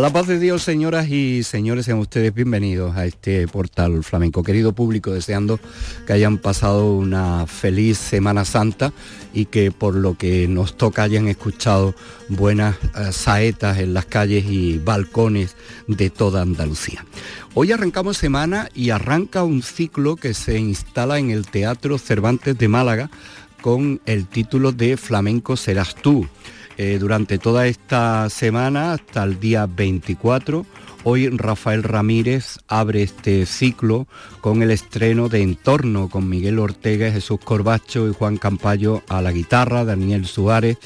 La paz de Dios, señoras y señores, sean ustedes bienvenidos a este portal flamenco. Querido público, deseando que hayan pasado una feliz Semana Santa y que por lo que nos toca hayan escuchado buenas eh, saetas en las calles y balcones de toda Andalucía. Hoy arrancamos semana y arranca un ciclo que se instala en el Teatro Cervantes de Málaga con el título de Flamenco serás tú eh, durante toda esta semana hasta el día 24. Hoy Rafael Ramírez abre este ciclo con el estreno de Entorno con Miguel Ortega, Jesús Corbacho y Juan Campayo a la guitarra, Daniel Suárez,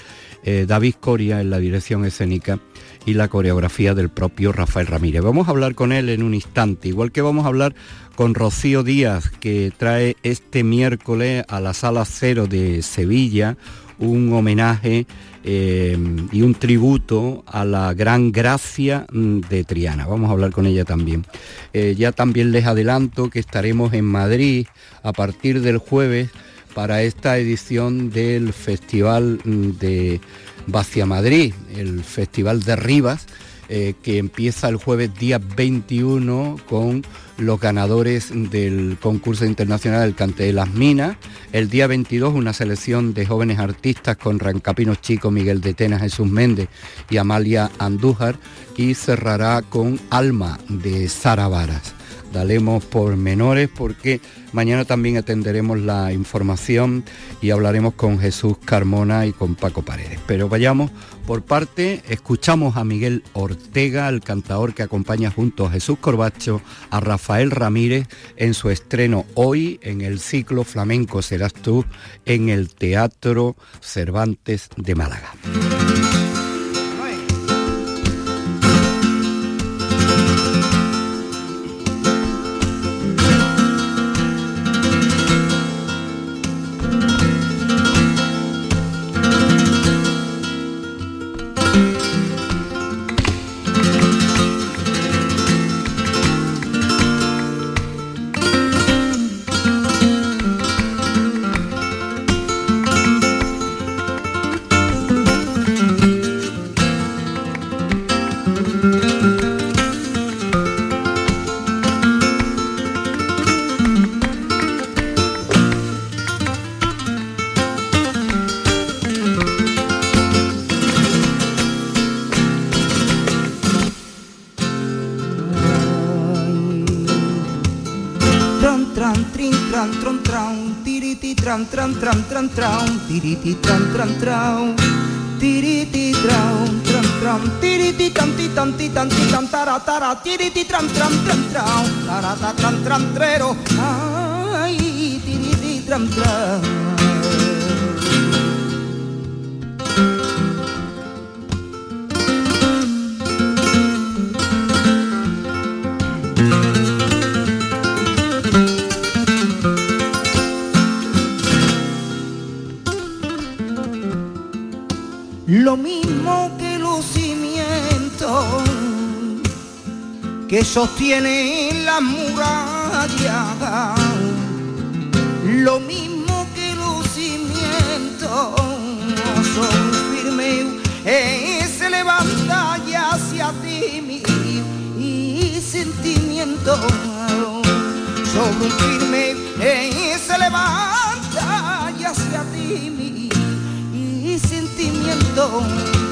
eh, David Coria en la dirección escénica y la coreografía del propio Rafael Ramírez. Vamos a hablar con él en un instante, igual que vamos a hablar con Rocío Díaz, que trae este miércoles a la Sala Cero de Sevilla un homenaje eh, y un tributo a la gran gracia mm, de Triana. Vamos a hablar con ella también. Eh, ya también les adelanto que estaremos en Madrid a partir del jueves para esta edición del Festival mm, de Vacia Madrid, el Festival de Rivas, eh, que empieza el jueves día 21 con los ganadores del concurso internacional del Cante de las Minas. El día 22 una selección de jóvenes artistas con Rancapinos Chico, Miguel de Tena, Jesús Méndez y Amalia Andújar y cerrará con Alma de Sara Varas daremos por menores porque mañana también atenderemos la información y hablaremos con Jesús Carmona y con Paco Paredes. Pero vayamos por parte, escuchamos a Miguel Ortega, el cantador que acompaña junto a Jesús Corbacho a Rafael Ramírez en su estreno hoy en el ciclo Flamenco Serás tú en el Teatro Cervantes de Málaga. Tiriti tran tran tran tiriti tran tran tran tiriti tan ti tan ti tan ti tan tara tara. Tiriti tran tran tran tran tara tran tran trero. Ay tiriti tran tran que sostienen la muralla, lo mismo que los cimientos son firmes, eh, se levanta y hacia ti mi sentimiento. Sobre un firme eh, se levanta y hacia ti mi sentimiento.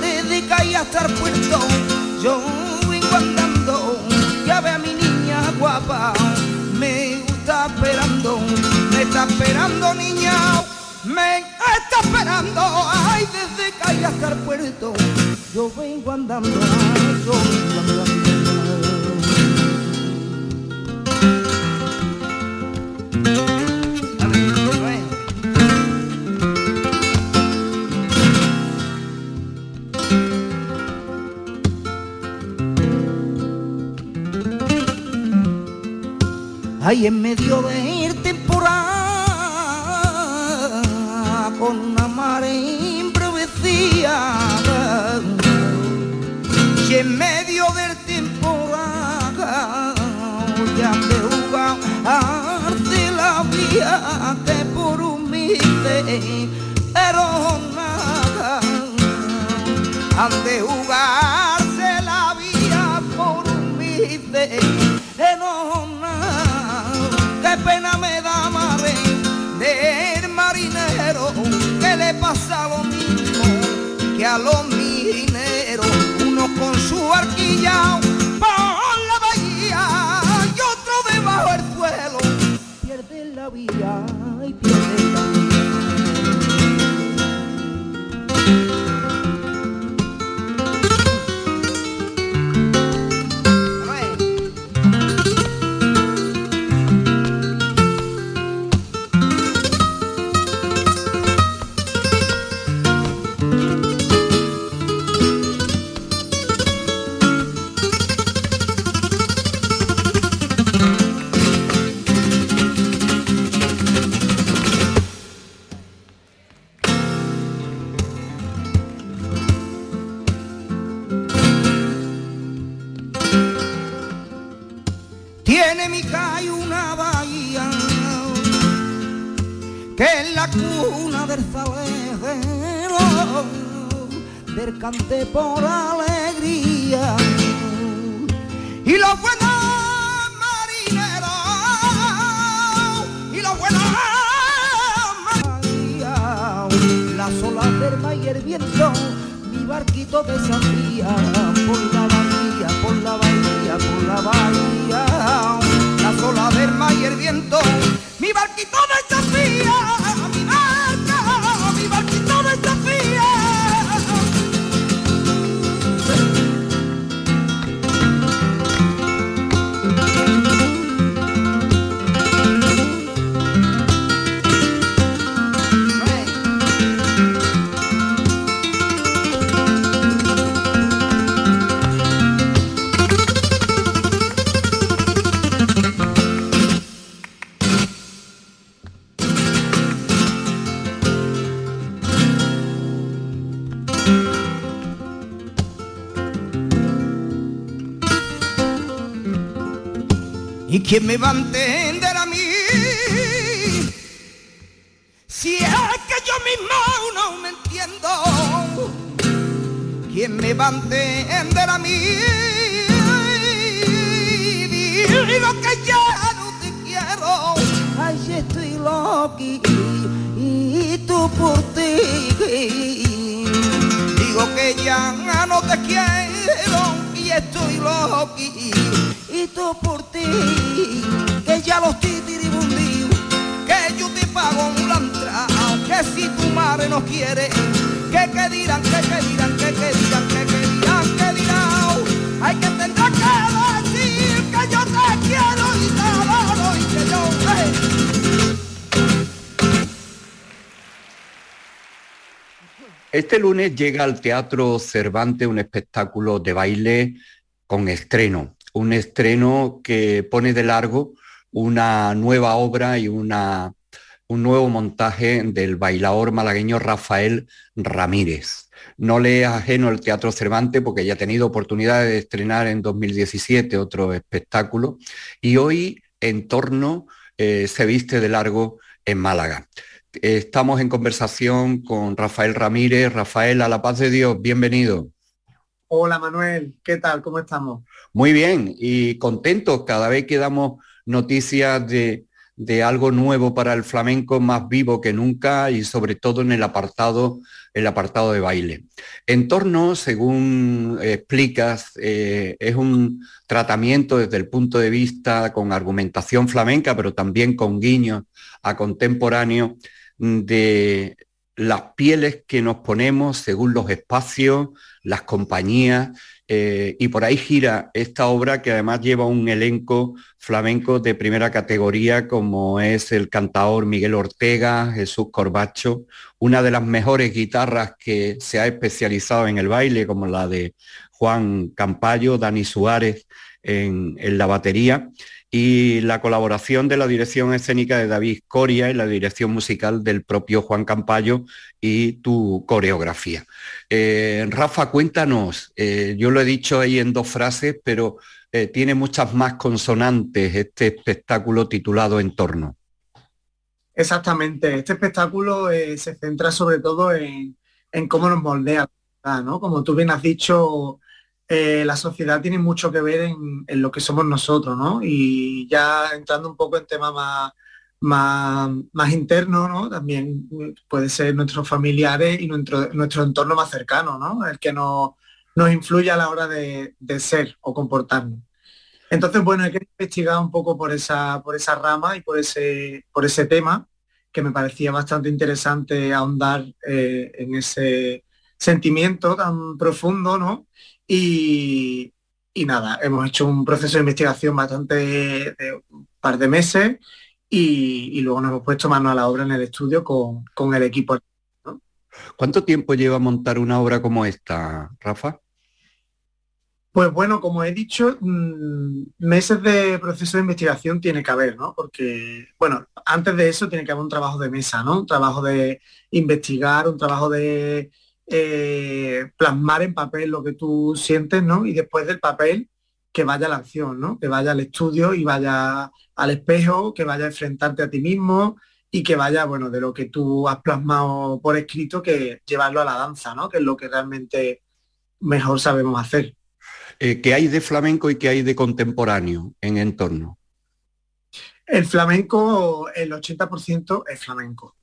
Desde calle hasta el puerto yo esperando niña. Me está esperando. Ay desde calle hasta el puerto yo vengo andando vengo andando ahí en medio del improvisada, y en medio del temporal, ya de jugar de la vía que por humilde, pero nada, han de jugarse pasa lo mismo que a los mineros, uno con su arquilla por la bahía y otro debajo del suelo, pierde la vía marineros, la sola del mar y el viento, mi barquito desafía por la bahía, por la bahía, por la bahía, la sola del mar y el viento, mi barquito desafía, quién me va a entender a mí? Si es que yo mismo no me entiendo, ¿quién me va a entender a mí? Digo que ya no te quiero, ay estoy loqui y tú por ti. Digo que ya no te quiero y estoy loqui y tú por que ya los titiribundíos, que yo te pago un lantrao, que si tu madre no quiere, que que dirán, que que dirán, que que dirán, que que dirán, que dirán, hay que tendrá que decir que yo te quiero y te adoro y que yo, Este lunes llega al Teatro Cervantes un espectáculo de baile con estreno, un estreno que pone de largo una nueva obra y una, un nuevo montaje del bailador malagueño Rafael Ramírez. No le es ajeno el Teatro Cervantes porque ya ha tenido oportunidad de estrenar en 2017 otro espectáculo y hoy en torno eh, se viste de largo en Málaga. Estamos en conversación con Rafael Ramírez. Rafael, a la paz de Dios, bienvenido. Hola Manuel, ¿qué tal? ¿Cómo estamos? Muy bien y contentos cada vez que damos noticias de, de, algo nuevo para el flamenco más vivo que nunca y sobre todo en el apartado, el apartado de baile. En torno, según explicas, eh, es un tratamiento desde el punto de vista con argumentación flamenca, pero también con guiños a contemporáneo de las pieles que nos ponemos según los espacios, las compañías, eh, y por ahí gira esta obra que además lleva un elenco flamenco de primera categoría como es el cantador Miguel Ortega, Jesús Corbacho, una de las mejores guitarras que se ha especializado en el baile como la de Juan Campayo, Dani Suárez en, en la batería y la colaboración de la dirección escénica de David Coria y la dirección musical del propio Juan Campayo y tu coreografía. Eh, Rafa, cuéntanos, eh, yo lo he dicho ahí en dos frases, pero eh, tiene muchas más consonantes este espectáculo titulado Entorno. Exactamente, este espectáculo se centra sobre todo en, cómo nos moldea, ¿no? Como tú bien has dicho, eh, la sociedad tiene mucho que ver en, lo que somos nosotros, ¿no? Y ya entrando un poco en temas más, más, más internos, ¿no? También puede ser nuestros familiares y nuestro, nuestro entorno más cercano, ¿no? El que nos, nos influye a la hora de, ser o comportarnos. Entonces, bueno, hay que investigar un poco por esa, por esa rama y por ese, por ese tema, que me parecía bastante interesante ahondar eh, en ese sentimiento tan profundo, ¿no? Y, nada, hemos hecho un proceso de investigación bastante de un par de meses y, luego nos hemos puesto mano a la obra en el estudio con, el equipo. ¿Cuánto tiempo lleva montar una obra como esta, Rafa? Pues bueno, como he dicho, mm, meses de proceso de investigación tiene que haber, ¿no? Porque, bueno, antes de eso tiene que haber un trabajo de mesa, ¿no? Un trabajo de investigar, un trabajo de eh, plasmar en papel lo que tú sientes, ¿no? Y después del papel, que vaya a la acción, ¿no? Que vaya al estudio y vaya al espejo, que vaya a enfrentarte a ti mismo y que vaya, bueno, de lo que tú has plasmado por escrito, que llevarlo a la danza, ¿no? Que es lo que realmente mejor sabemos hacer. Eh, ¿Qué hay de flamenco y qué hay de contemporáneo en entorno? El flamenco, el 80% es flamenco.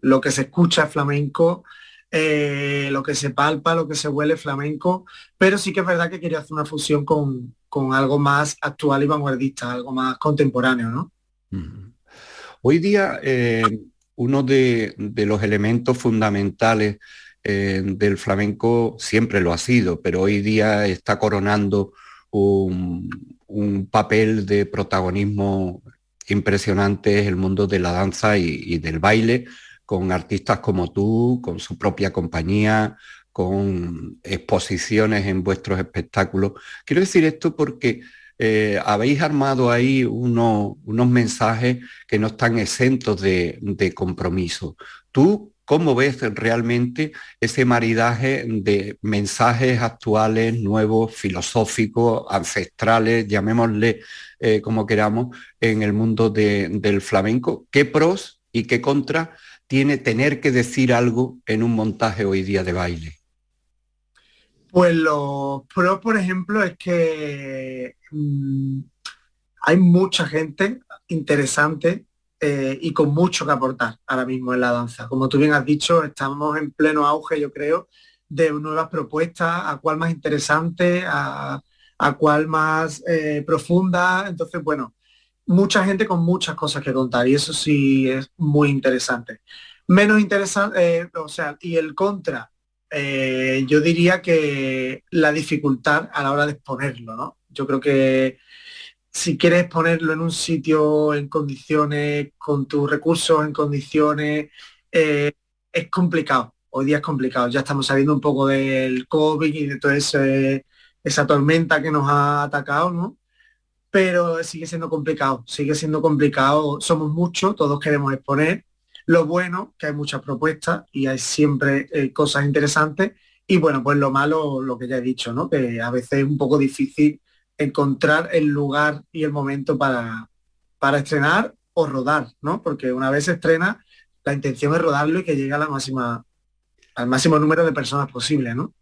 lo que se escucha es flamenco, eh, lo que se palpa, lo que se huele flamenco, pero sí que es verdad que quería hacer una fusión con, algo más actual y vanguardista, algo más contemporáneo, ¿no? Hoy día eh, uno de, los elementos fundamentales eh, del flamenco siempre lo ha sido, pero hoy día está coronando un, papel de protagonismo impresionante en el mundo de la danza y del baile, con artistas como tú, con su propia compañía, con exposiciones en vuestros espectáculos. Quiero decir esto porque eh, habéis armado ahí unos mensajes que no están exentos de, compromiso. ¿Tú cómo ves realmente ese maridaje de mensajes actuales, nuevos, filosóficos, ancestrales, llamémosle eh, como queramos, en el mundo del flamenco? ¿Qué pros y qué contras tiene tener que decir algo en un montaje hoy día de baile? Pues lo pro, por ejemplo, es que mm, hay mucha gente interesante eh, y con mucho que aportar ahora mismo en la danza. Como tú bien has dicho, estamos en pleno auge, yo creo, de nuevas propuestas, a cuál más interesante, a, cuál más eh, profunda. Entonces, bueno, mucha gente con muchas cosas que contar y eso sí es muy interesante. Menos interesante, eh, o sea, y el contra, eh, yo diría que la dificultad a la hora de exponerlo, ¿no? Yo creo que si quieres ponerlo en un sitio en condiciones, con tus recursos en condiciones, eh, es complicado. Hoy día es complicado. Ya estamos saliendo un poco del COVID y de toda esa tormenta que nos ha atacado, ¿no? Pero sigue siendo complicado, sigue siendo complicado, somos muchos, todos queremos exponer, lo bueno, que hay muchas propuestas y hay siempre eh, cosas interesantes, y bueno, pues lo malo, lo que ya he dicho, ¿no? Que a veces es un poco difícil encontrar el lugar y el momento para, para estrenar o rodar, ¿no? Porque una vez se estrena, la intención es rodarlo y que llegue a la al máximo número de personas posible, ¿no?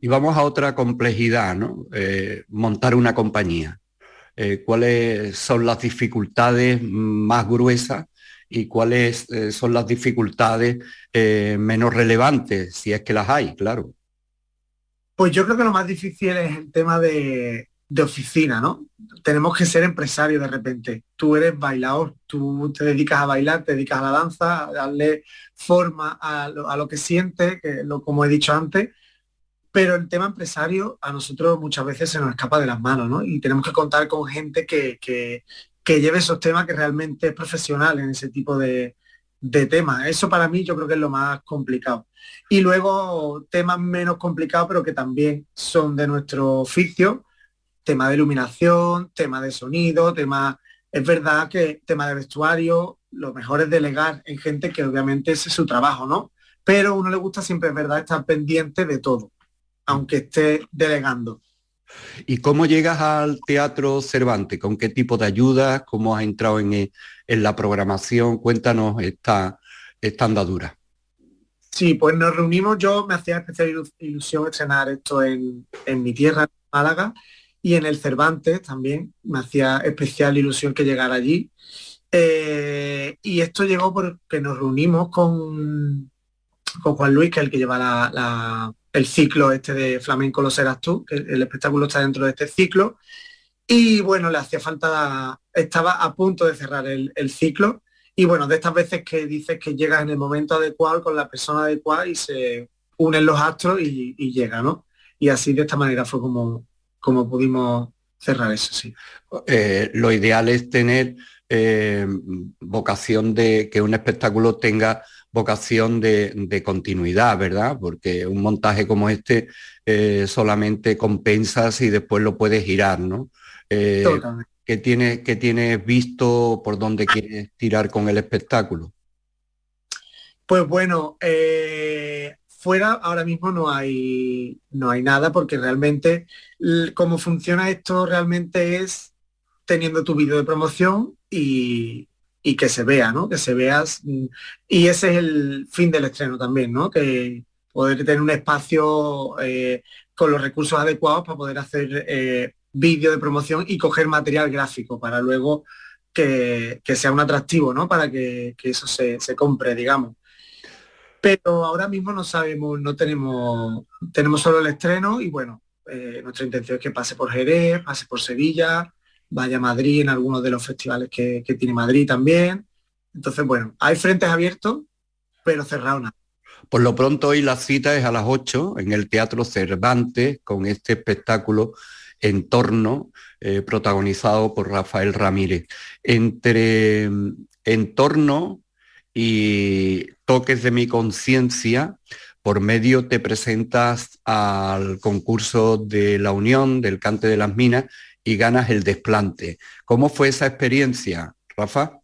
Y vamos a otra complejidad, ¿no? Eh, montar una compañía. Eh, cuáles son las dificultades más gruesas y cuáles eh, son las dificultades eh, menos relevantes, si es que las hay, claro. Pues yo creo que lo más difícil es el tema de, oficina, ¿no? Tenemos que ser empresarios de repente. Tú eres bailador, tú te dedicas a bailar, te dedicas a la danza, a darle forma a lo, que sientes, que lo, como he dicho antes, pero el tema empresario a nosotros muchas veces se nos escapa de las manos, ¿no? Y tenemos que contar con gente que, lleve esos temas que realmente es profesional en ese tipo de, temas. Eso para mí yo creo que es lo más complicado. Y luego temas menos complicados, pero que también son de nuestro oficio, tema de iluminación, tema de sonido, tema... Es verdad que tema de vestuario, lo mejor es delegar en gente que obviamente ese es su trabajo, ¿no? Pero a uno le gusta siempre, es verdad, estar pendiente de todo, aunque esté delegando. ¿Y cómo llegas al Teatro Cervantes? ¿Con qué tipo de ayuda? ¿Cómo has entrado en, en la programación? Cuéntanos esta, esta andadura. Sí, pues nos reunimos, yo me hacía especial ilusión estrenar esto en, mi tierra, Málaga, y en el Cervantes también me hacía especial ilusión que llegara allí. Eh, y esto llegó porque nos reunimos con, con Juan Luis, que es el que lleva el ciclo este de Flamenco Lo Serás Tú, que el espectáculo está dentro de este ciclo. Y bueno, le hacía falta, estaba a punto de cerrar el ciclo y bueno, de estas veces que dices que llegas en el momento adecuado con la persona adecuada y se unen los astros y, llega, ¿no? Y así de esta manera fue como, como pudimos cerrar eso, sí. Eh, lo ideal es tener eh, vocación de que un espectáculo tenga vocación de, continuidad, ¿verdad? Porque un montaje como este eh, solamente compensas y después lo puedes girar, ¿no? que tienes, que tienes visto por dónde quieres tirar con el espectáculo? Pues bueno, eh, fuera ahora mismo no hay, no hay nada porque realmente cómo funciona esto realmente es teniendo tu vídeo de promoción y, que se vea, ¿no? Que se veas. Y ese es el fin del estreno también, ¿no? Que poder tener un espacio eh, con los recursos adecuados para poder hacer eh, vídeo de promoción y coger material gráfico para luego que, sea un atractivo, ¿no? Para que, eso se, compre, digamos. Pero ahora mismo no sabemos, no tenemos, tenemos solo el estreno y bueno, eh, nuestra intención es que pase por Jerez, pase por Sevilla, vaya a Madrid en algunos de los festivales que, tiene Madrid también. Entonces, bueno, hay frentes abiertos, pero cerrado nada. Por lo pronto hoy la cita es a las 8 en el Teatro Cervantes con este espectáculo entorno eh, protagonizado por Rafael Ramírez. Entre mm, entorno y toques de mi conciencia, por medio te presentas al concurso de la Unión del Cante de las Minas y ganas el desplante. ¿Cómo fue esa experiencia, Rafa?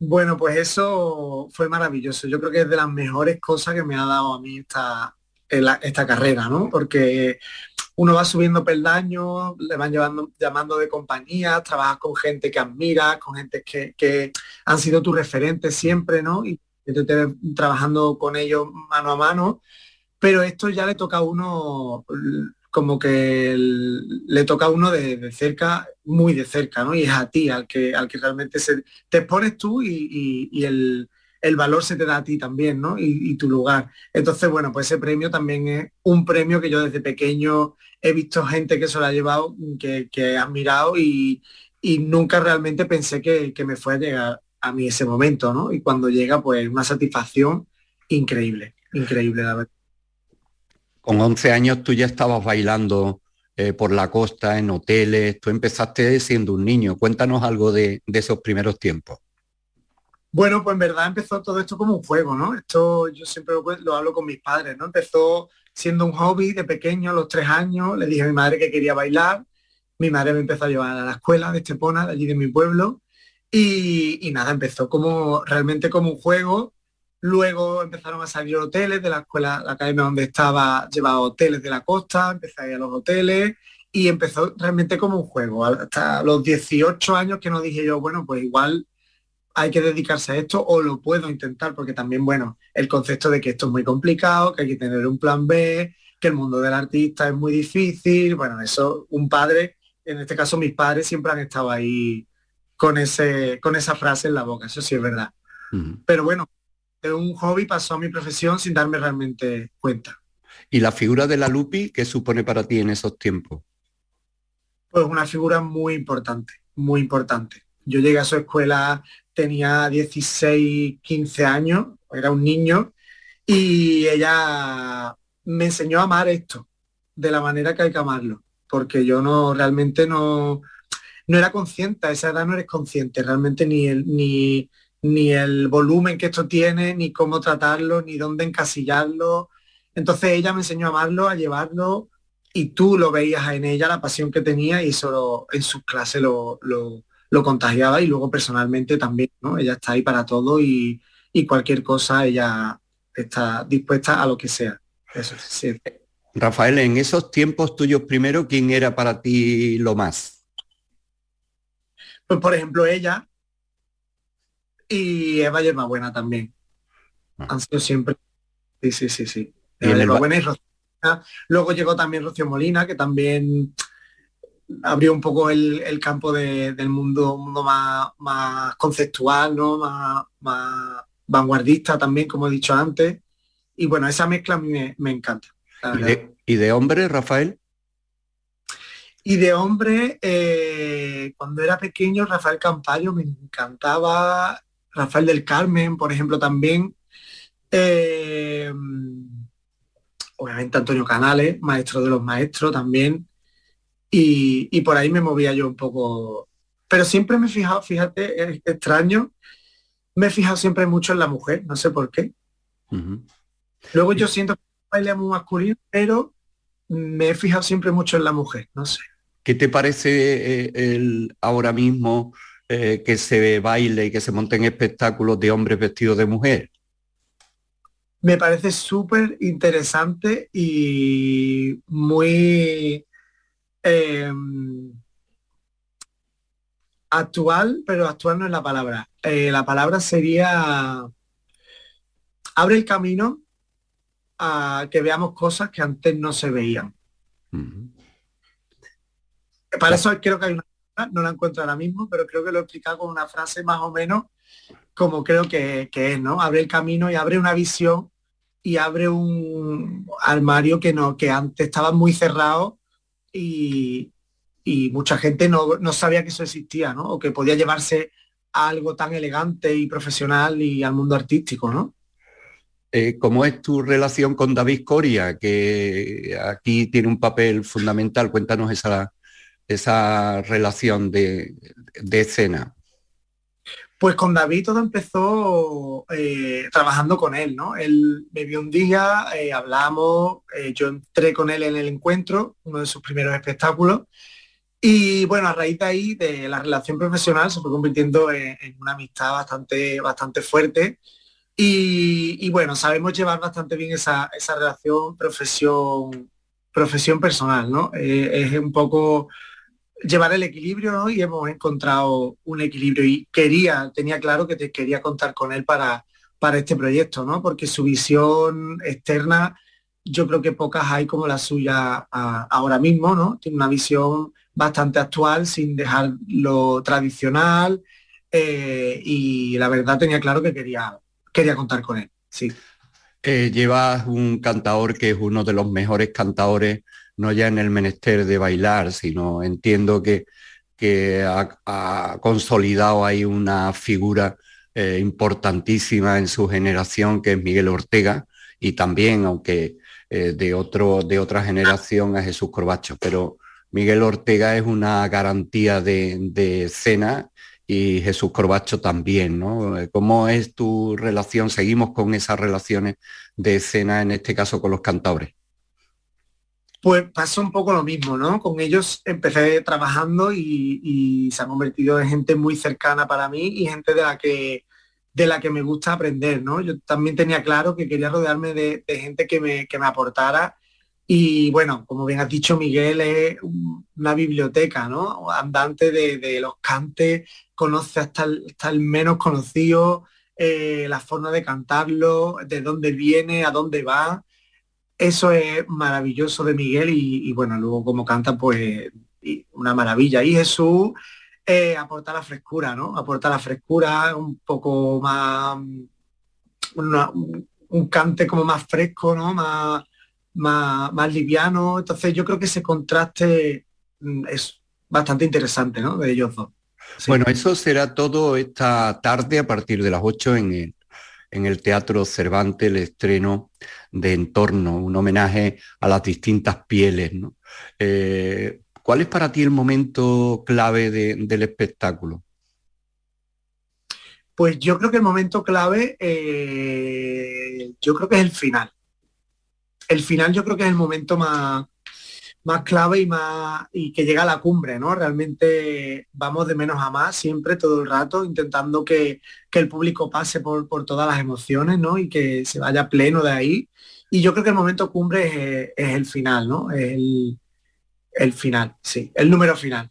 Bueno, pues eso fue maravilloso. Yo creo que es de las mejores cosas que me ha dado a mí esta, esta carrera, ¿no? Porque uno va subiendo peldaños, le van llevando, llamando de compañía, trabajas con gente que admiras, con gente que, han sido tus referentes siempre, ¿no? Y te, trabajando con ellos mano a mano, pero esto ya le toca a uno como que le toca a uno de, cerca, muy de cerca, ¿no? Y es a ti al que, al que realmente se, te expones tú y, el, el, valor se te da a ti también, ¿no? Y, y, tu lugar. Entonces, bueno, pues ese premio también es un premio que yo desde pequeño he visto gente que se lo ha llevado, que, que he admirado y, nunca realmente pensé que, me fue a llegar a mí ese momento, ¿no? Y cuando llega, pues una satisfacción increíble, increíble, la verdad. Con 11 años tú ya estabas bailando eh, por la costa, en hoteles, tú empezaste siendo un niño. Cuéntanos algo de, esos primeros tiempos. Bueno, pues en verdad empezó todo esto como un juego, ¿no? Esto yo siempre lo, lo, hablo con mis padres, ¿no? Empezó siendo un hobby de pequeño, a los tres años, le dije a mi madre que quería bailar, mi madre me empezó a llevar a la escuela de Estepona, de allí de mi pueblo, y, nada, empezó como realmente como un juego. Luego empezaron a salir hoteles de la escuela, la academia donde estaba, llevaba hoteles de la costa, empecé a ir a los hoteles y empezó realmente como un juego. Hasta los 18 años que no dije yo, bueno, pues igual hay que dedicarse a esto o lo puedo intentar, porque también, bueno, el concepto de que esto es muy complicado, que hay que tener un plan B, que el mundo del artista es muy difícil, bueno, eso un padre, en este caso mis padres siempre han estado ahí con, ese, con esa frase en la boca, eso sí es verdad. Pero bueno, de un hobby pasó a mi profesión sin darme realmente cuenta. ¿Y la figura de la Lupi qué supone para ti en esos tiempos? Pues una figura muy importante, muy importante. Yo llegué a su escuela tenía 16, 15 años, era un niño, y ella me enseñó a amar esto de la manera que hay que amarlo, porque yo no realmente no, no era consciente, a esa edad no eres consciente realmente ni el, ni, ni el volumen que esto tiene, ni cómo tratarlo, ni dónde encasillarlo. Entonces ella me enseñó a amarlo, a llevarlo y tú lo veías en ella, la pasión que tenía y eso en sus clases lo, lo, contagiaba y luego personalmente también, ¿no? Ella está ahí para todo y, cualquier cosa ella está dispuesta a lo que sea. Eso sí. Rafael, en esos tiempos tuyos primero, ¿quién era para ti lo más? Pues por ejemplo ella y Eva buena también. Ah. Han sido siempre. Sí, sí, sí, sí. Eva y Luego llegó también Rocío Molina, que también abrió un poco el, campo del mundo, mundo más, más conceptual, ¿no? Más, vanguardista también, como he dicho antes. Y bueno, esa mezcla a mí me, encanta. ¿Y de, hombre, Rafael? Y de hombre, eh, cuando era pequeño, Rafael Campayo me encantaba, Rafael del Carmen, por ejemplo, también. Eh, obviamente Antonio Canales, maestro de los maestros también, y, por ahí me movía yo un poco. Pero siempre me he fijado, fíjate, es extraño, me he fijado siempre mucho en la mujer, no sé por qué. Luego yo siento que baile muy masculino, pero me he fijado siempre mucho en la mujer, no sé. ¿Qué te parece eh, el, ahora mismo eh, que se baile y que se monten espectáculos de hombres vestidos de mujer? me parece súper interesante y muy em, actual, pero actual no es la palabra. Eh, la palabra sería abre el camino a que veamos cosas que antes no se veían. Para eso creo que hay una no la encuentro ahora mismo, pero creo que lo he explicado con una frase más o menos como creo que, es, ¿no? Abre el camino y abre una visión y abre un armario que no, que antes estaba muy cerrado y, mucha gente no, sabía que eso existía, ¿no? O que podía llevarse algo tan elegante y profesional y al mundo artístico, ¿no? Eh, ¿Cómo es tu relación con David Coria, que aquí tiene un papel fundamental? Cuéntanos esa, esa relación de, escena. Pues con David todo empezó eh, trabajando con él, ¿no? Él me vio un día, eh, hablamos, eh, yo entré con él en el encuentro, uno de sus primeros espectáculos, y bueno, a raíz de ahí, de la relación profesional, se fue convirtiendo en, una amistad bastante, bastante fuerte. Y, bueno, sabemos llevar bastante bien esa, esa relación profesión, profesión personal, ¿no? es un poco llevar el equilibrio ¿no? y hemos encontrado un equilibrio y quería, tenía claro que te quería contar con él para, para este proyecto, ¿no? porque su visión externa yo creo que pocas hay como la suya ahora mismo, ¿no? Tiene una visión bastante actual sin dejar lo tradicional eh, y la verdad tenía claro que quería, quería contar con él, sí. Eh, llevas un cantador que es uno de los mejores cantadores no ya en el menester de bailar, sino entiendo que, que ha, consolidado ahí una figura eh, importantísima en su generación, que es Miguel Ortega, y también, aunque eh, de, otro, de otra generación, a Jesús Corbacho. Pero Miguel Ortega es una garantía de, de escena y Jesús Corbacho también, ¿no? ¿Cómo es tu relación? Seguimos con esas relaciones de escena, en este caso con los cantadores. Pues pasa un poco lo mismo, ¿no? Con ellos empecé trabajando y, se han convertido en gente muy cercana para mí y gente de la que de la que me gusta aprender, ¿no? Yo también tenía claro que quería rodearme de, gente que me, que me aportara y bueno, como bien has dicho Miguel, es una biblioteca, ¿no? Andante de, los cantes, conoce hasta el, menos conocido, eh, la forma de cantarlo, de dónde viene, a dónde va eso es maravilloso de Miguel y, bueno, luego como canta, pues una maravilla. Y Jesús eh, aporta la frescura, ¿no? Aporta la frescura, un poco más, un cante como más fresco, ¿no? Más, más, liviano. Entonces yo creo que ese contraste mm, es bastante interesante, ¿no? De ellos dos. Bueno, eso será todo esta tarde a partir de las 8 en el, en el Teatro Cervantes, el estreno de entorno, un homenaje a las distintas pieles. Eh, ¿Cuál es para ti el momento clave del espectáculo? Pues yo creo que el momento clave, eh, yo creo que es el final. El final yo creo que es el momento más, más clave y más y que llega a la cumbre, ¿no? Realmente vamos de menos a más siempre, todo el rato, intentando que, el público pase por, por, todas las emociones, ¿no? Y que se vaya pleno de ahí. Y yo creo que el momento cumbre es, el final, ¿no? El, el final, sí, el número final.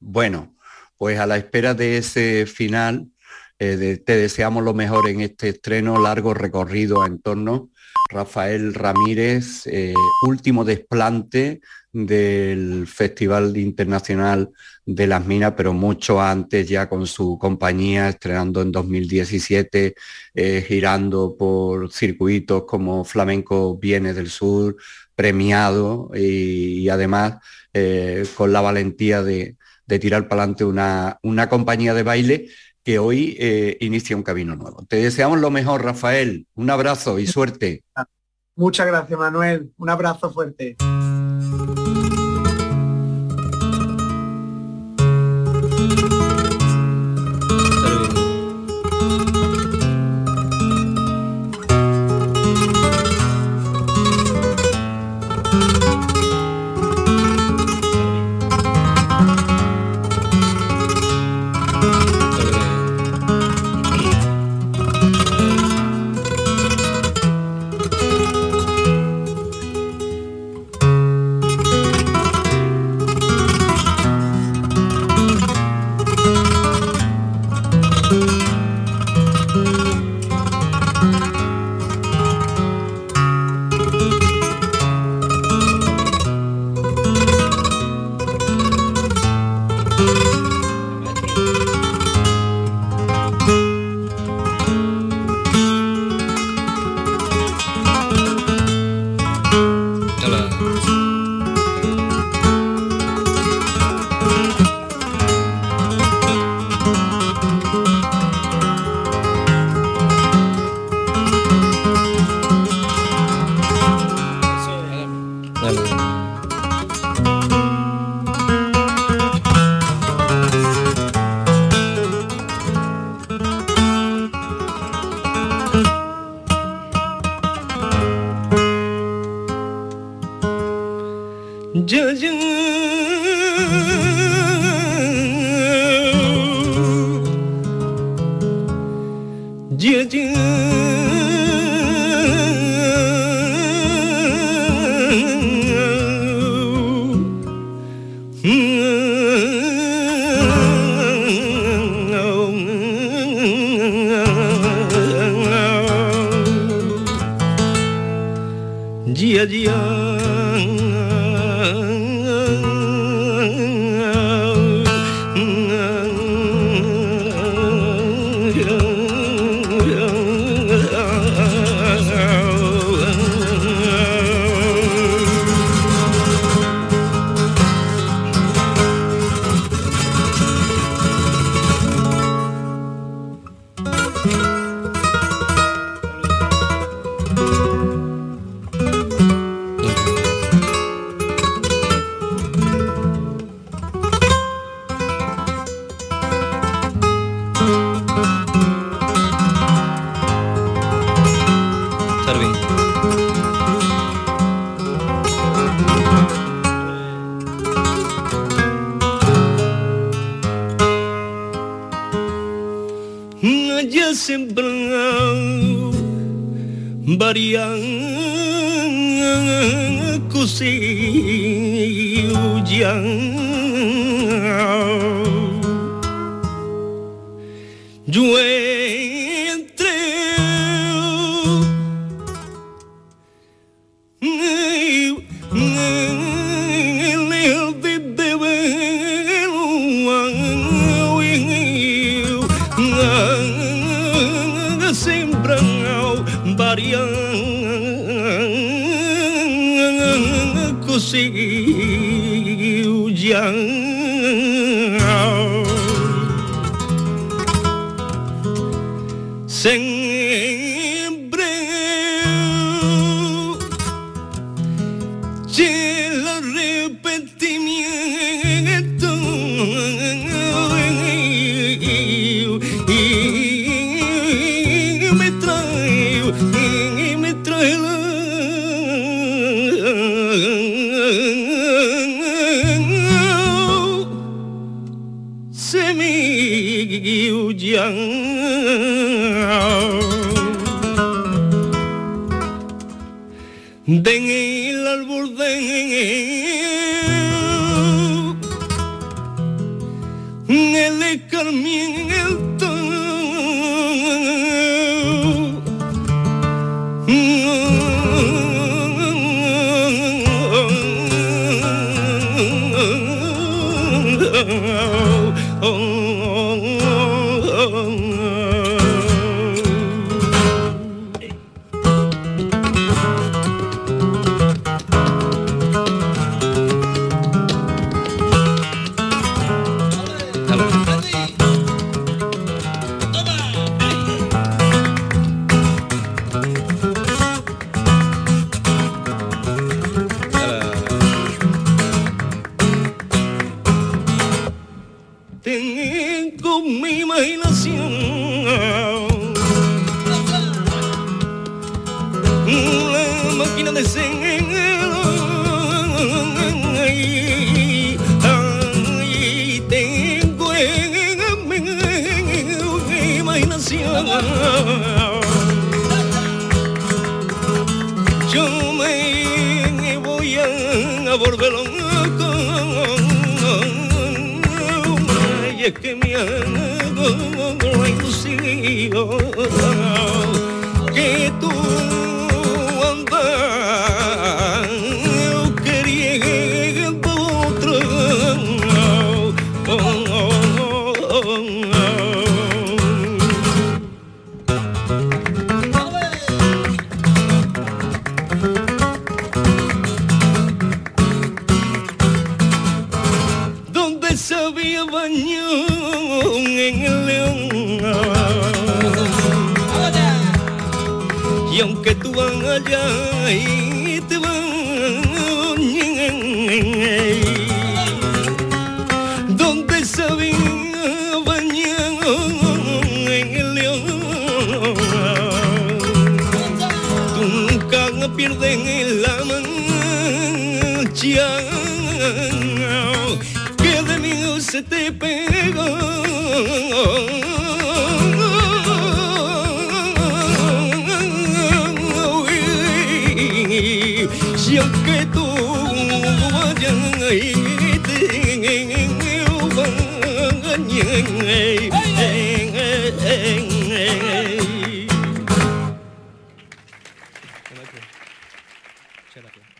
Bueno, pues a la espera de ese final, eh, te deseamos lo mejor en este estreno, largo recorrido en torno Rafael Ramírez, eh, último desplante del Festival Internacional de las Minas, pero mucho antes ya con su compañía, estrenando en 2017, eh, girando por circuitos como Flamenco Viene del Sur, premiado y, además eh, con la valentía de, tirar para adelante una, una compañía de baile que hoy eh, inicia un camino nuevo. Te deseamos lo mejor, Rafael. Un abrazo y suerte. Muchas gracias, Manuel. Un abrazo fuerte. Trae gonna sing. Ay, tengo en mi imaginación. Yo me voy a volver loco. Ay, es que me hago la ilusión. ơi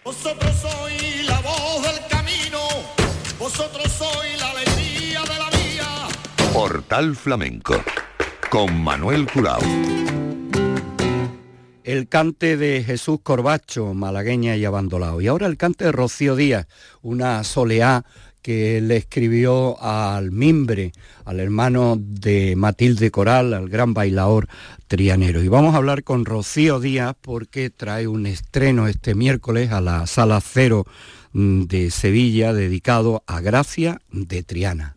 Vosotros sois la voz del camino, vosotros sois la alegría de la vía. Portal Flamenco, con Manuel Curao. El cante de Jesús Corbacho, malagueña y abandonado. Y ahora el cante de Rocío Díaz, una soleá que le escribió al Mimbre, al hermano de Matilde Coral, al gran bailador trianero. Y vamos a hablar con Rocío Díaz porque trae un estreno este miércoles a la Sala Cero mm, de Sevilla dedicado a Gracia de Triana.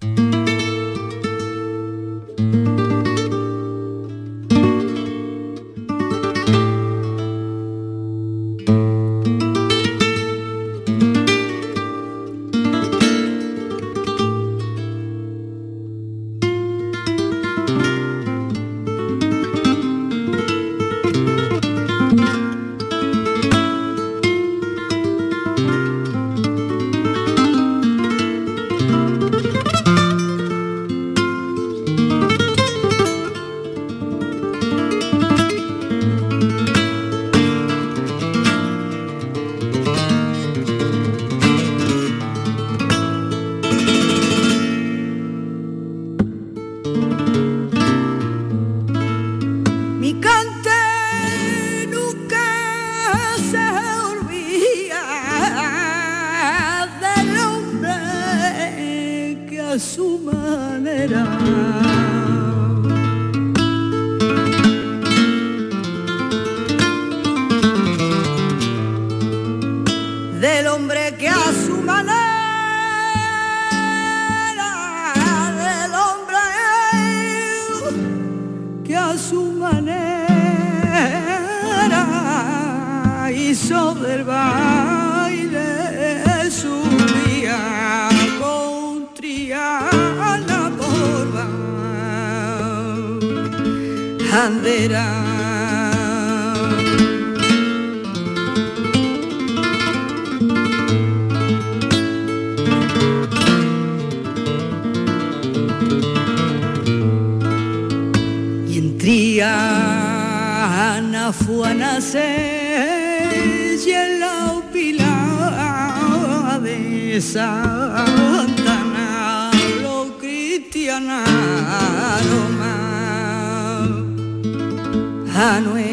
Del baile su día con triana por Y en Triana fue a nacer Santana lo cristianaron más. Anuel.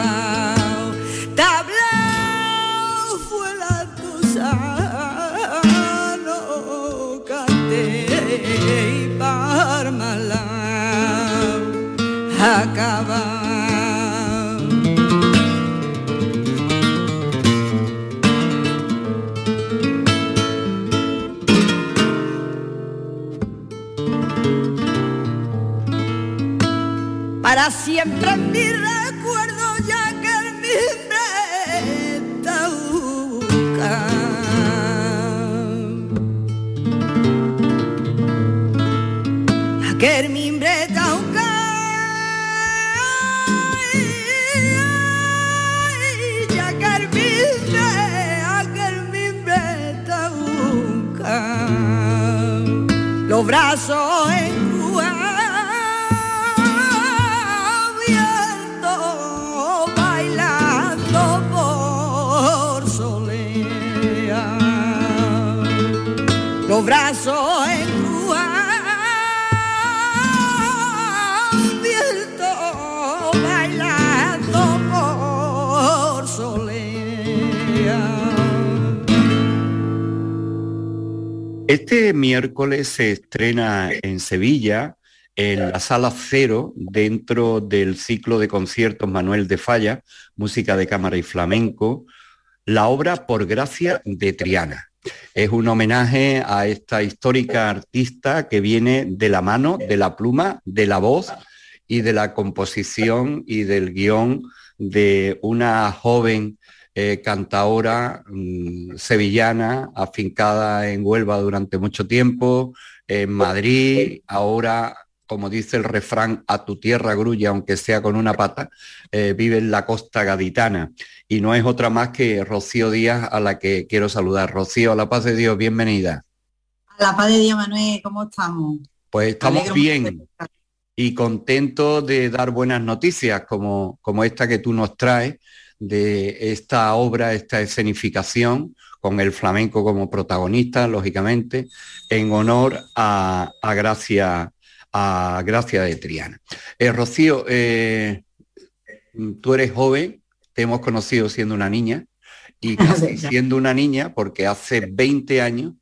acaba. Para siempre buscando. Los Este miércoles se estrena en Sevilla, en la Sala Cero, dentro del ciclo de conciertos Manuel de Falla, música de cámara y flamenco, la obra Por Gracia de Triana. Es un homenaje a esta histórica artista que viene de la mano, de la pluma, de la voz y de la composición y del guion de una joven eh, cantaora mm, sevillana, afincada en Huelva durante mucho tiempo, en Madrid, ahora, como dice el refrán, a tu tierra grulla, aunque sea con una pata, eh, vive en la costa gaditana. Y no es otra más que Rocío Díaz, a la que quiero saludar. Rocío, a la paz de Dios, bienvenida. A la paz de Dios, Manuel, ¿cómo estamos? Pues estamos bien y contentos de dar buenas noticias como, como esta que tú nos traes de esta obra, esta escenificación, con el flamenco como protagonista, lógicamente, en honor a, a Gracia, a Gracia de Triana. Eh, Rocío, eh, tú eres joven, te hemos conocido siendo una niña, y casi siendo una niña, porque hace 20 años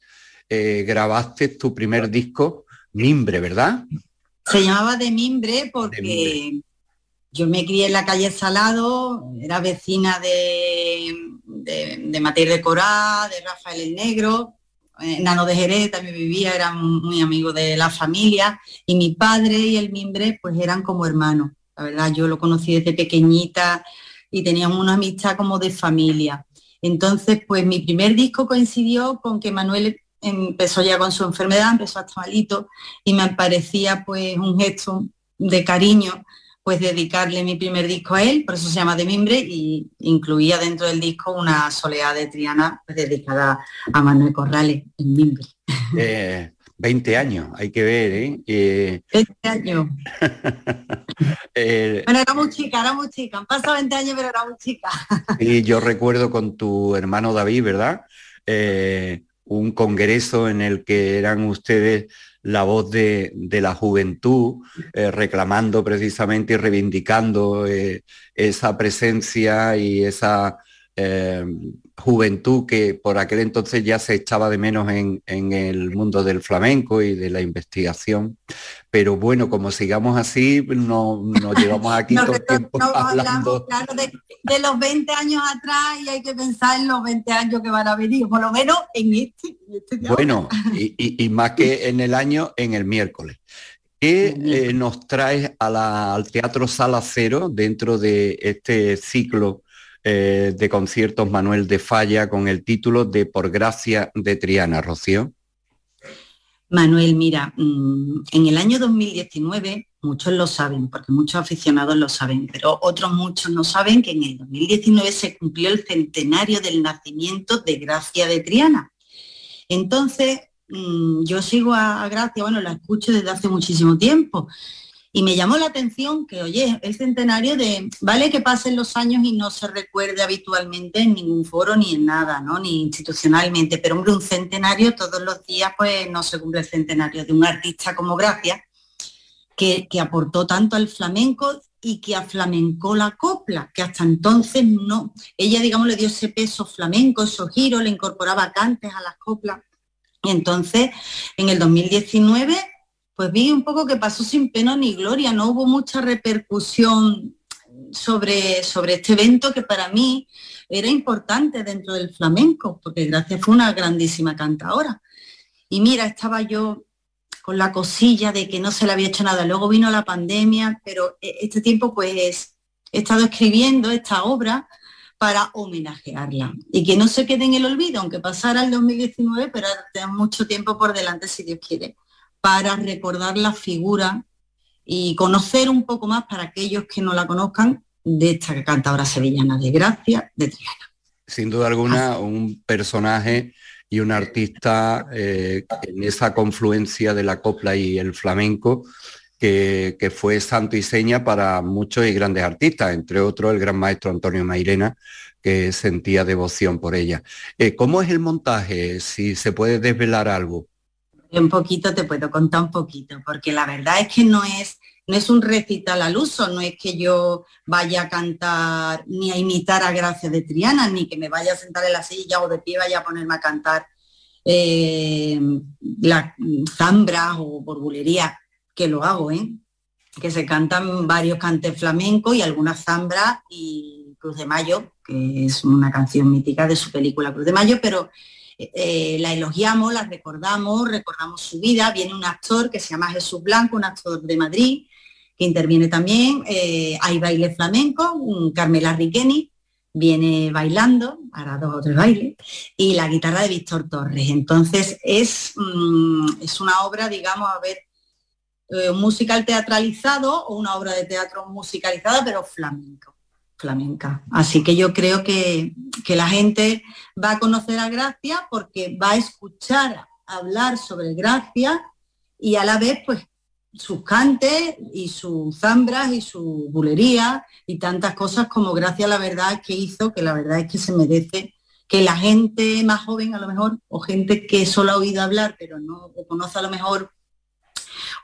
eh, grabaste tu primer disco, Mimbre, ¿verdad? Se llamaba de mimbre porque Mimbre. Yo me crié en la calle Salado, era vecina de, de, de Matei de Corá, de Rafael el Negro, eh, Nano de Jerez también vivía, era muy amigo de la familia, y mi padre y el mimbre pues eran como hermanos. La verdad, yo lo conocí desde pequeñita y teníamos una amistad como de familia. Entonces, pues mi primer disco coincidió con que Manuel empezó ya con su enfermedad, empezó a estar malito y me parecía pues un gesto de cariño pues dedicarle mi primer disco a él, por eso se llama De Mimbre, y incluía dentro del disco una soleá de Triana pues, dedicada a Manuel Corrales en Mimbre. Eh, 20 años, hay que ver, ¿eh? eh 20 años. eh, Bueno, era muy chica, era muy chica. Han pasado 20 años, pero era muy chica. y yo recuerdo con tu hermano David, ¿verdad? Eh, un congreso en el que eran ustedes la voz de, de la juventud, eh, reclamando precisamente y reivindicando eh, esa presencia y esa eh, juventud que por aquel entonces ya se echaba de menos en, en el mundo del flamenco y de la investigación. Pero bueno, como sigamos así, no, nos llevamos aquí todo el tiempo hablando. claro, de, de los 20 años atrás y hay que pensar en los 20 años que van a venir, por lo menos en este. en este. Bueno, y, y- y más que en el año, en el miércoles. ¿Qué eh, nos trae a la- al Teatro Sala Cero dentro de este ciclo eh, de conciertos Manuel de Falla con el título de Por Gracia de Triana, Rocío? Manuel, mira, mm, en el año 2019, muchos lo saben, porque muchos aficionados lo saben, pero otros muchos no saben que en el 2019 se cumplió el centenario del nacimiento de Gracia de Triana. Entonces, mm, yo sigo a, a Gracia, bueno, la escucho desde hace muchísimo tiempo. Y me llamó la atención que, oye, el centenario de, vale que pasen los años y no se recuerde habitualmente en ningún foro ni en nada, ¿no? Ni institucionalmente, pero hombre, un centenario todos los días, pues no se cumple el centenario de un artista como Gracia, que, que aportó tanto al flamenco y que aflamencó la copla, que hasta entonces no. Ella, digamos, le dio ese peso flamenco, esos giros, le incorporaba cantes a las coplas. Y entonces, en el 2019, pues vi un poco que pasó sin pena ni gloria, no hubo mucha repercusión sobre, sobre este evento que para mí era importante dentro del flamenco, porque Gracia fue una grandísima cantadora. Y mira, estaba yo con la cosilla de que no se le había hecho nada. Luego vino la pandemia, pero e- este tiempo pues he estado escribiendo esta obra para homenajearla y que no se quede en el olvido, aunque pasara el 2019, pero tenemos mucho tiempo por delante, si Dios quiere, para recordar la figura y conocer un poco más para aquellos que no la conozcan de esta cantadora sevillana de Gracia de Triana. Sin duda alguna, un personaje y un artista eh, en esa confluencia de la copla y el flamenco que, que fue santo y seña para muchos y grandes artistas, entre otros el gran maestro Antonio Mairena, que sentía devoción por ella. Eh, ¿Cómo es el montaje? Si se puede desvelar algo. Un poquito te puedo contar un poquito, porque la verdad es que no es, no es un recital al uso, no es que yo vaya a cantar ni a imitar a Gracia de Triana, ni que me vaya a sentar en la silla o de pie vaya a ponerme a cantar eh, las zambras o borbulerías, que lo hago, ¿eh? que se cantan varios cantes flamencos y algunas zambras y Cruz de Mayo, que es una canción mítica de su película Cruz de Mayo, pero eh, la elogiamos, la recordamos, recordamos su vida. Viene un actor que se llama Jesús Blanco, un actor de Madrid, que interviene también. Eh, hay baile flamenco, un Carmela Riqueni viene bailando, hará dos o tres bailes, y la guitarra de Víctor Torres. Entonces es, mm, es una obra, digamos, a ver, eh, un musical teatralizado o una obra de teatro musicalizada, pero flamenco flamenca. Así que yo creo que, que, la gente va a conocer a Gracia porque va a escuchar hablar sobre Gracia y a la vez pues sus cantes y sus zambras y su bulería y tantas cosas como Gracia la verdad que hizo, que la verdad es que se merece que la gente más joven a lo mejor o gente que solo ha oído hablar pero no conoce a lo mejor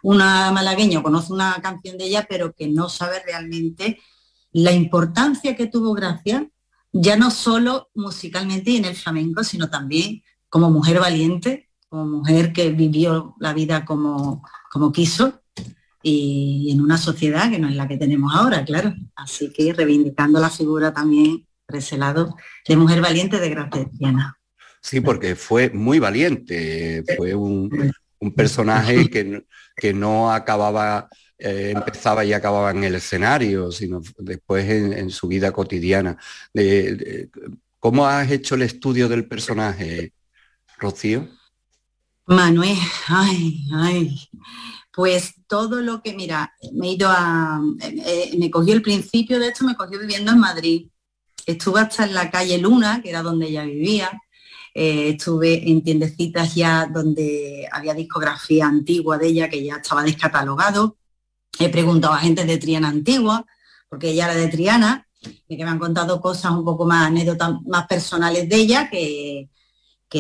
una malagueña o conoce una canción de ella pero que no sabe realmente la importancia que tuvo Gracia, ya no solo musicalmente y en el flamenco, sino también como mujer valiente, como mujer que vivió la vida como, como quiso y en una sociedad que no es la que tenemos ahora, claro. Así que reivindicando la figura también por de mujer valiente de Gracia Diana. Sí, porque fue muy valiente, fue un, un personaje que, que no acababa eh, empezaba y acababa en el escenario, sino después en, su vida cotidiana. De, ¿Cómo has hecho el estudio del personaje, Rocío? Manuel, ay, ay, Pues todo lo que, mira, me he ido a, eh, me cogió el principio, de hecho me cogió viviendo en Madrid. Estuve hasta en la calle Luna, que era donde ella vivía. Eh, estuve en tiendecitas ya donde había discografía antigua de ella que ya estaba descatalogado. He preguntado a gente de Triana antigua, porque ella era de Triana, y que me han contado cosas un poco más anécdotas más personales de ella que,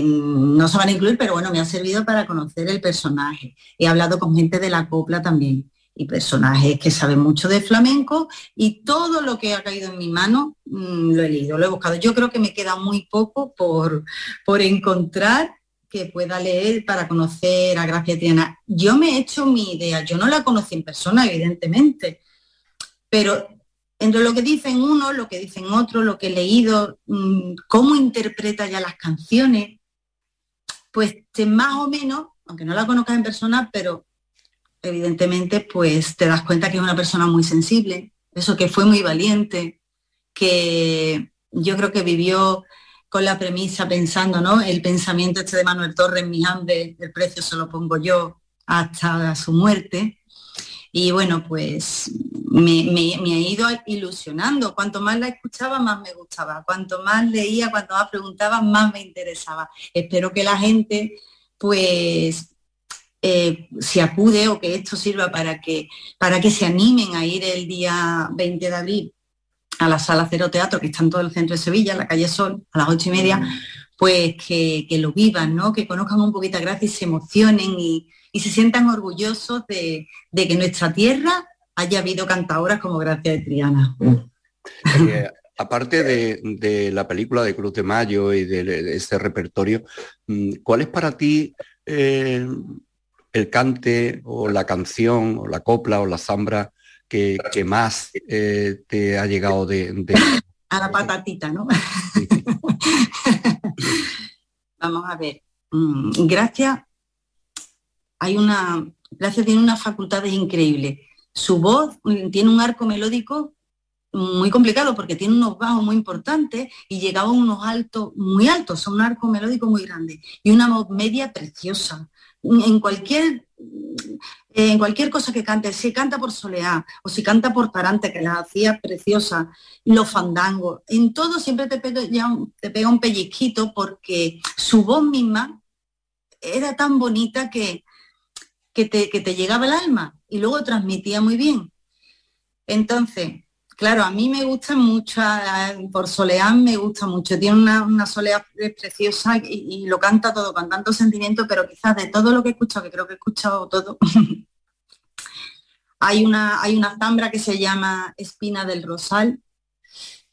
no se van a incluir, pero bueno, me ha servido para conocer el personaje. He hablado con gente de la copla también y personajes que saben mucho de flamenco y todo lo que ha caído en mi mano mm, lo he leído, lo he buscado. Yo creo que me queda muy poco por, por encontrar que pueda leer para conocer a Gracia Triana. Yo me he hecho mi idea, yo no la conocí en persona, evidentemente, pero entre lo que dicen uno, lo que dicen otros, lo que he leído, mm, cómo interpreta ya las canciones, pues más o menos, aunque no la conozcas en persona, pero evidentemente pues te das cuenta que es una persona muy sensible, eso que fue muy valiente, que yo creo que vivió con la premisa pensando, ¿no? El pensamiento este de Manuel Torres, mi hambre, el precio se lo pongo yo hasta su muerte. Y bueno, pues me, ha ido ilusionando. Cuanto más la escuchaba, más me gustaba. Cuanto más leía, cuanto más preguntaba, más me interesaba. Espero que la gente, pues, eh, si acude o que esto sirva para que, para que se animen a ir el día 20 de abril a la sala Cero Teatro, que está en todo el centro de Sevilla, en la calle Sol, a las ocho y media, pues que, lo vivan, ¿no? Que conozcan un poquito a Gracia y se emocionen y, y se sientan orgullosos de, que nuestra tierra haya habido cantadoras como Gracia de Triana. Eh, aparte de, la película de Cruz de Mayo y de, ese repertorio, mm, ¿cuál es para ti eh, el cante o la canción o la copla o la zambra que, más eh, te ha llegado de, A la patatita, ¿no? Vamos a ver. Mm, Gracias hay una, Gracia tiene unas facultades increíbles. Su voz tiene un arco melódico muy complicado porque tiene unos bajos muy importantes y llegaba a unos altos muy altos, son un arco melódico muy grande y una voz media preciosa. En cualquier en cualquier cosa que cante, si canta por Soleá o si canta por Tarante, que la hacía preciosa, los fandangos, en todo siempre te pega, te pega un pellizquito porque su voz misma era tan bonita que, que te, llegaba el alma y luego transmitía muy bien. Entonces, claro, a mí me gusta mucho, por Soleán me gusta mucho, tiene una, una soleá preciosa y, lo canta todo con tanto sentimiento, pero quizás de todo lo que he escuchado, que creo que he escuchado todo, hay, una, hay una zambra que se llama Espina del Rosal,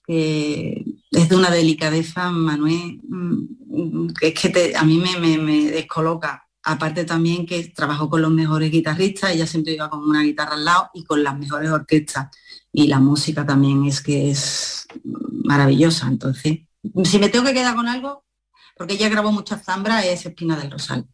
que es de una delicadeza, Manuel, mm, que es que a mí me descoloca aparte también que trabajó con los mejores guitarristas, ella siempre iba con una guitarra al lado y con las mejores orquestas. Y la música también es que es maravillosa. Entonces, si me tengo que quedar con algo, porque ella grabó muchas zambras, es Espina del Rosal.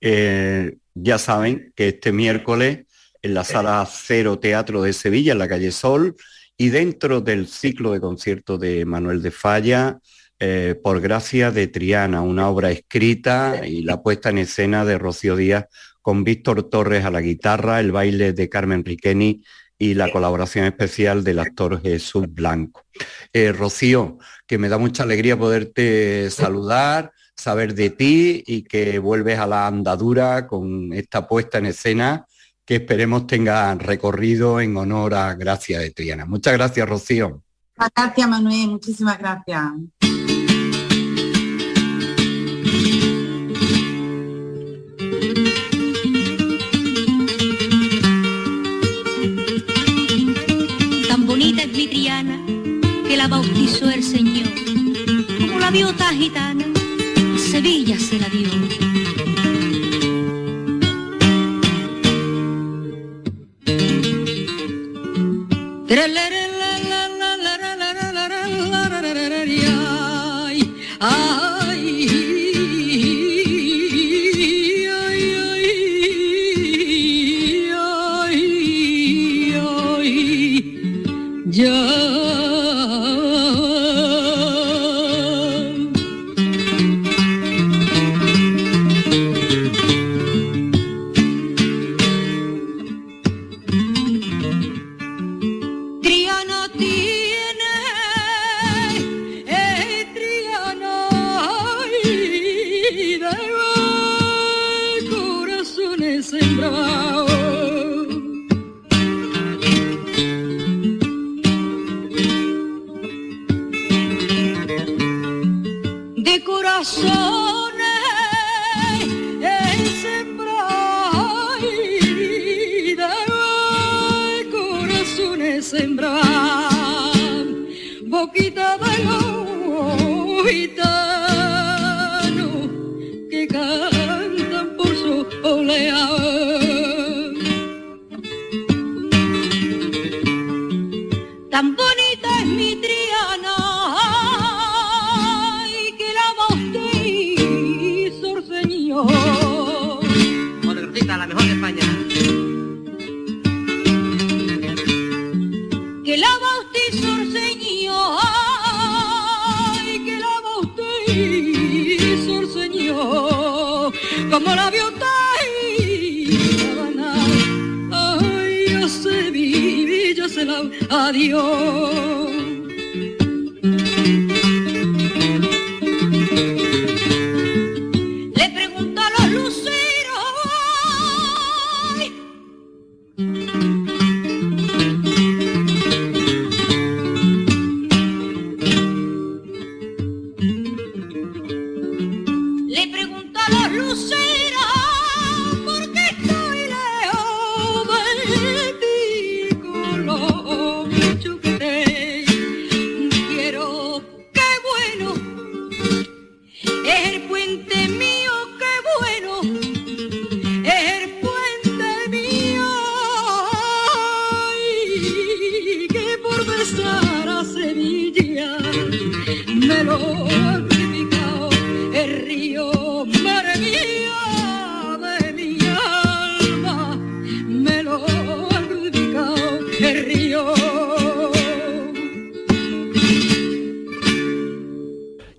Eh, ya saben que este miércoles en la sala Cero Teatro de Sevilla, en la calle Sol, y dentro del ciclo de conciertos de Manuel de Falla, eh, por gracia de Triana, una obra escrita y la puesta en escena de Rocío Díaz con Víctor Torres a la guitarra, el baile de Carmen Riqueni y la colaboración especial del actor Jesús Blanco. Eh, Rocío, que me da mucha alegría poderte saludar, saber de ti y que vuelves a la andadura con esta puesta en escena que esperemos tenga recorrido en honor a Gracia de Triana. Muchas gracias, Rocío. Gracias, Manuel. Muchísimas gracias. bautizó el Señor. Como la viota gitana, Sevilla se la dio.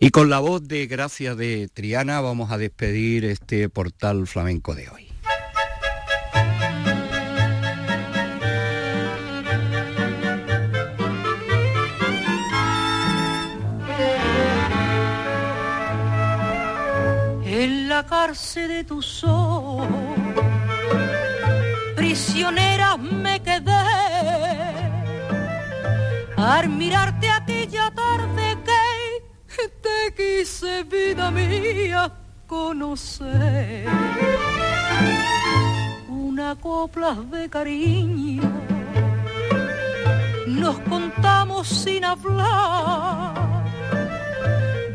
Y con la voz de Gracia de Triana vamos a despedir este portal flamenco de hoy. Cárcel de tus ojos, prisionera me quedé al mirarte aquella tarde que te quise vida mía conocer. Una copla de cariño. Nos contamos sin hablar.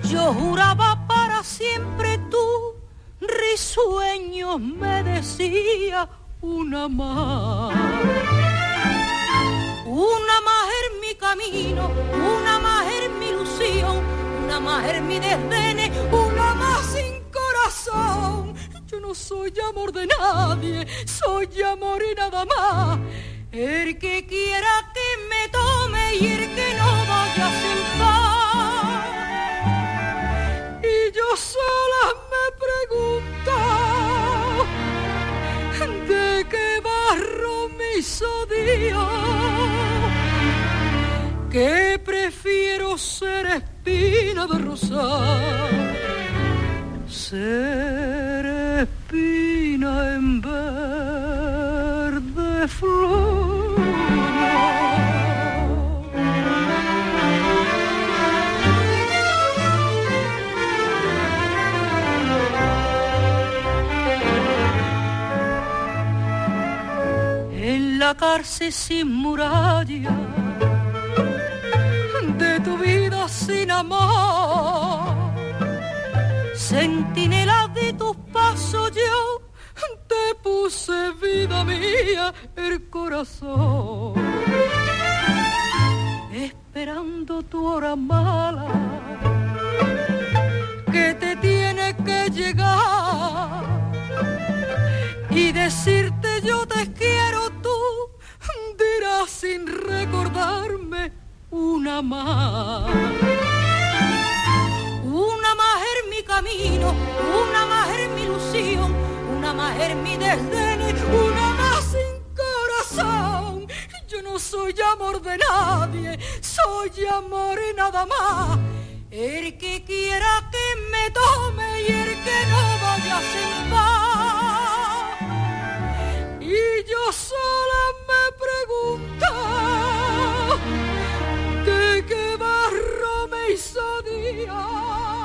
Yo juraba para siempre tú, risueños me decía una más. Una más en mi camino, una más en mi ilusión, una más en mi desdene, una más sin corazón. Yo no soy amor de nadie, soy amor y nada más. El que quiera que me tome y el que no vaya sin paz. Yo sola me pregunto de qué barro me hizo Dios, que prefiero ser espina de rosal, ser espina en verde flor. Cárcel sin muralla, de tu vida sin amor, centinela de tus pasos yo te puse vida mía el corazón, esperando tu hora mala que te tiene que llegar y decirte yo te quiero sin recordarme una más. Una más en mi camino una más en mi ilusión una más en mi desdén una más sin corazón. Yo no soy amor de nadie soy amor y nada más. El que quiera que me tome y el que no vaya sin paz y yo sola me pregunto de qué barro me hizo Dios